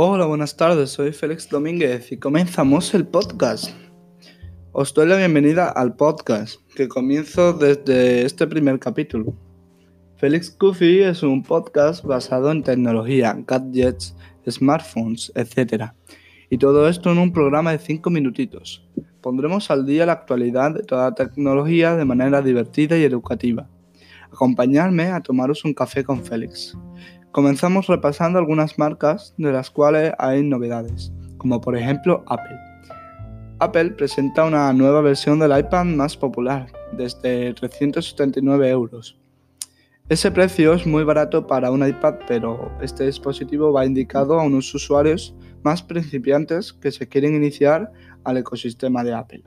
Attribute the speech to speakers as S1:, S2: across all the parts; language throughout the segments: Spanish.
S1: Hola, buenas tardes, soy Félix Domínguez y comenzamos el podcast. Os doy la bienvenida al podcast, que comienzo desde este primer capítulo. Félix Coffee es un podcast basado en tecnología, gadgets, smartphones, etc. Y todo esto en un programa de 5 minutitos. Pondremos al día la actualidad de toda tecnología de manera divertida y educativa. Acompañadme a tomaros un café con Félix. Comenzamos repasando algunas marcas de las cuales hay novedades, como por ejemplo Apple. Apple presenta una nueva versión del iPad más popular, desde 379 euros. Ese precio es muy barato para un iPad, pero este dispositivo va indicado a unos usuarios más principiantes que se quieren iniciar al ecosistema de Apple.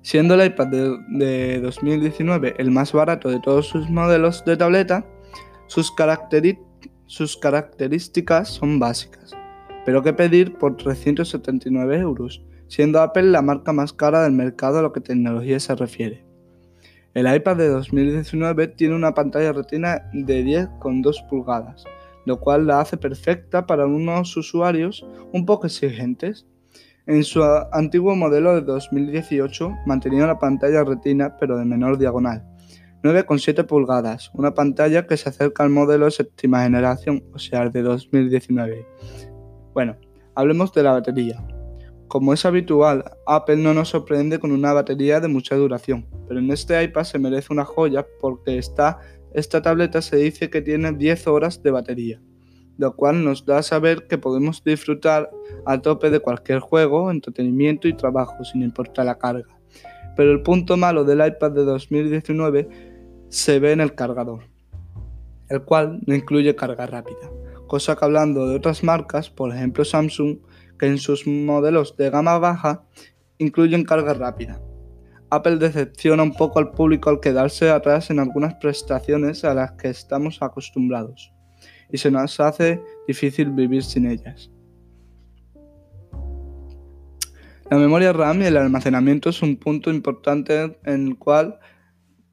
S1: Siendo el iPad de, de 2019 el más barato de todos sus modelos de tableta, sus, sus características son básicas. Pero ¿qué pedir por 379 euros? Siendo Apple la marca más cara del mercado a lo que tecnología se refiere. El iPad de 2019 tiene una pantalla retina de 10,2 pulgadas, lo cual la hace perfecta para unos usuarios un poco exigentes. En su antiguo modelo de 2018 mantenía una pantalla retina pero de menor diagonal, 9,7 pulgadas, una pantalla que se acerca al modelo séptima generación, o sea, el de 2019. Bueno, hablemos de la batería. Como es habitual, Apple no nos sorprende con una batería de mucha duración, pero en este iPad se merece una joya porque esta, esta tableta se dice que tiene 10 horas de batería, lo cual nos da a saber que podemos disfrutar a tope de cualquier juego, entretenimiento y trabajo sin importar la carga. Pero el punto malo del iPad de 2019 se ve en el cargador, el cual no incluye carga rápida, cosa que hablando de otras marcas, por ejemplo Samsung, que en sus modelos de gama baja incluyen carga rápida. Apple decepciona un poco al público al quedarse atrás en algunas prestaciones a las que estamos acostumbrados y se nos hace difícil vivir sin ellas. La memoria RAM y el almacenamiento es un punto importante en el cual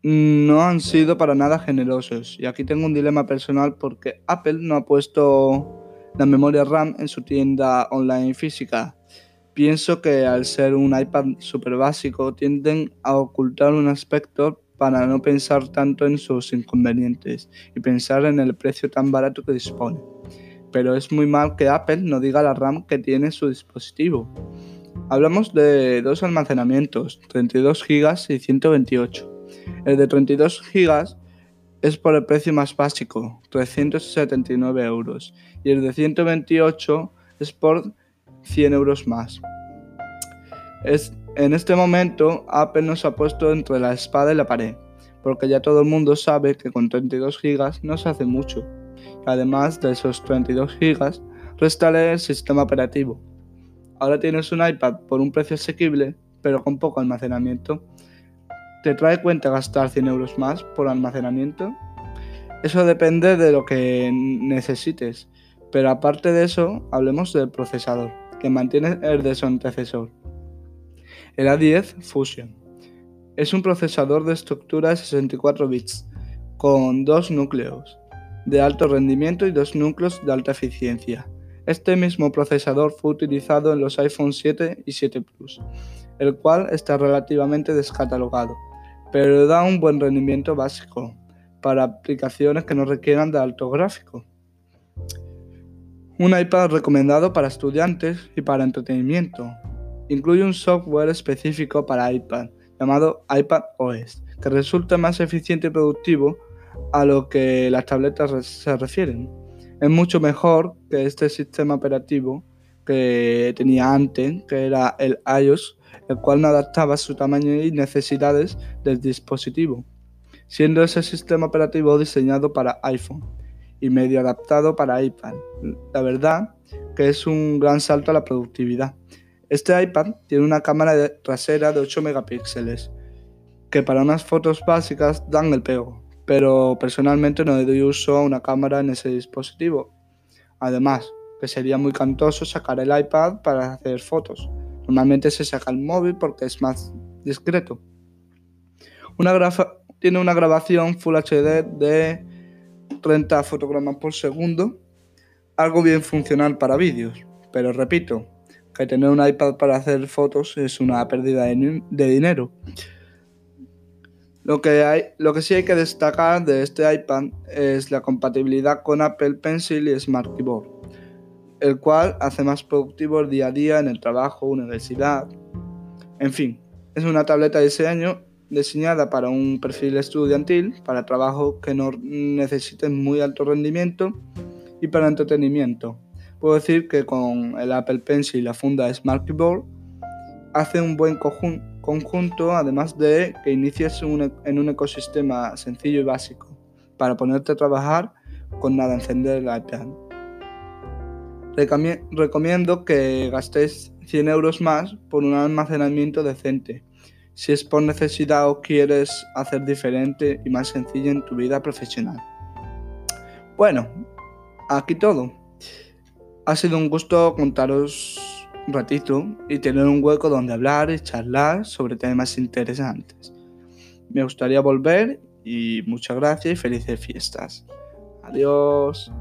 S1: no han sido para nada generosos. Y aquí tengo un dilema personal porque Apple no ha puesto la memoria RAM en su tienda online física. Pienso que al ser un iPad súper básico tienden a ocultar un aspecto para no pensar tanto en sus inconvenientes y pensar en el precio tan barato que dispone. Pero es muy mal que Apple no diga la RAM que tiene su dispositivo. Hablamos de dos almacenamientos, 32 GB y 128 el de 32 GB es por el precio más básico, 379 euros, y el de 128 es por 100 euros más. Es, en este momento, Apple nos ha puesto entre la espada y la pared, porque ya todo el mundo sabe que con 32 GB no se hace mucho. Además de esos 32 GB, restale el sistema operativo. Ahora tienes un iPad por un precio asequible, pero con poco almacenamiento ¿Te trae cuenta gastar 100 euros más por almacenamiento? Eso depende de lo que necesites, pero aparte de eso, hablemos del procesador, que mantiene el de su antecesor. El A10 Fusion. Es un procesador de estructura de 64 bits, con dos núcleos de alto rendimiento y dos núcleos de alta eficiencia. Este mismo procesador fue utilizado en los iPhone 7 y 7 Plus, el cual está relativamente descatalogado pero da un buen rendimiento básico para aplicaciones que no requieran de alto gráfico. Un iPad recomendado para estudiantes y para entretenimiento. Incluye un software específico para iPad llamado iPad OS, que resulta más eficiente y productivo a lo que las tabletas se refieren. Es mucho mejor que este sistema operativo que tenía antes, que era el iOS el cual no adaptaba su tamaño y necesidades del dispositivo, siendo ese sistema operativo diseñado para iPhone y medio adaptado para iPad. La verdad que es un gran salto a la productividad. Este iPad tiene una cámara trasera de 8 megapíxeles, que para unas fotos básicas dan el pego, pero personalmente no le doy uso a una cámara en ese dispositivo. Además, que sería muy cantoso sacar el iPad para hacer fotos, Normalmente se saca el móvil porque es más discreto. tiene una grabación Full HD de 30 fotogramas por segundo, algo bien funcional para vídeos, pero repito, que tener un iPad para hacer fotos es una pérdida de, dinero. Lo que, lo que sí hay que destacar de este iPad es la compatibilidad con Apple Pencil y Smart Keyboard, el cual hace más productivo el día a día en el trabajo, universidad. En fin, es una tableta de diseño diseñada para un perfil estudiantil, para trabajo que no necesiten muy alto rendimiento y para entretenimiento. Puedo decir que con el Apple Pencil y la funda Smart Keyboard hace un buen conjunto, además de que inicies en un ecosistema sencillo y básico para ponerte a trabajar con nada encender el iPad. Recomiendo que gastéis 100 euros más por un almacenamiento decente, si es por necesidad o quieres hacer diferente y más sencillo en tu vida profesional. Bueno, aquí todo. Ha sido un gusto contaros un ratito y tener un hueco donde hablar y charlar sobre temas interesantes. Me gustaría volver y muchas gracias y felices fiestas. Adiós.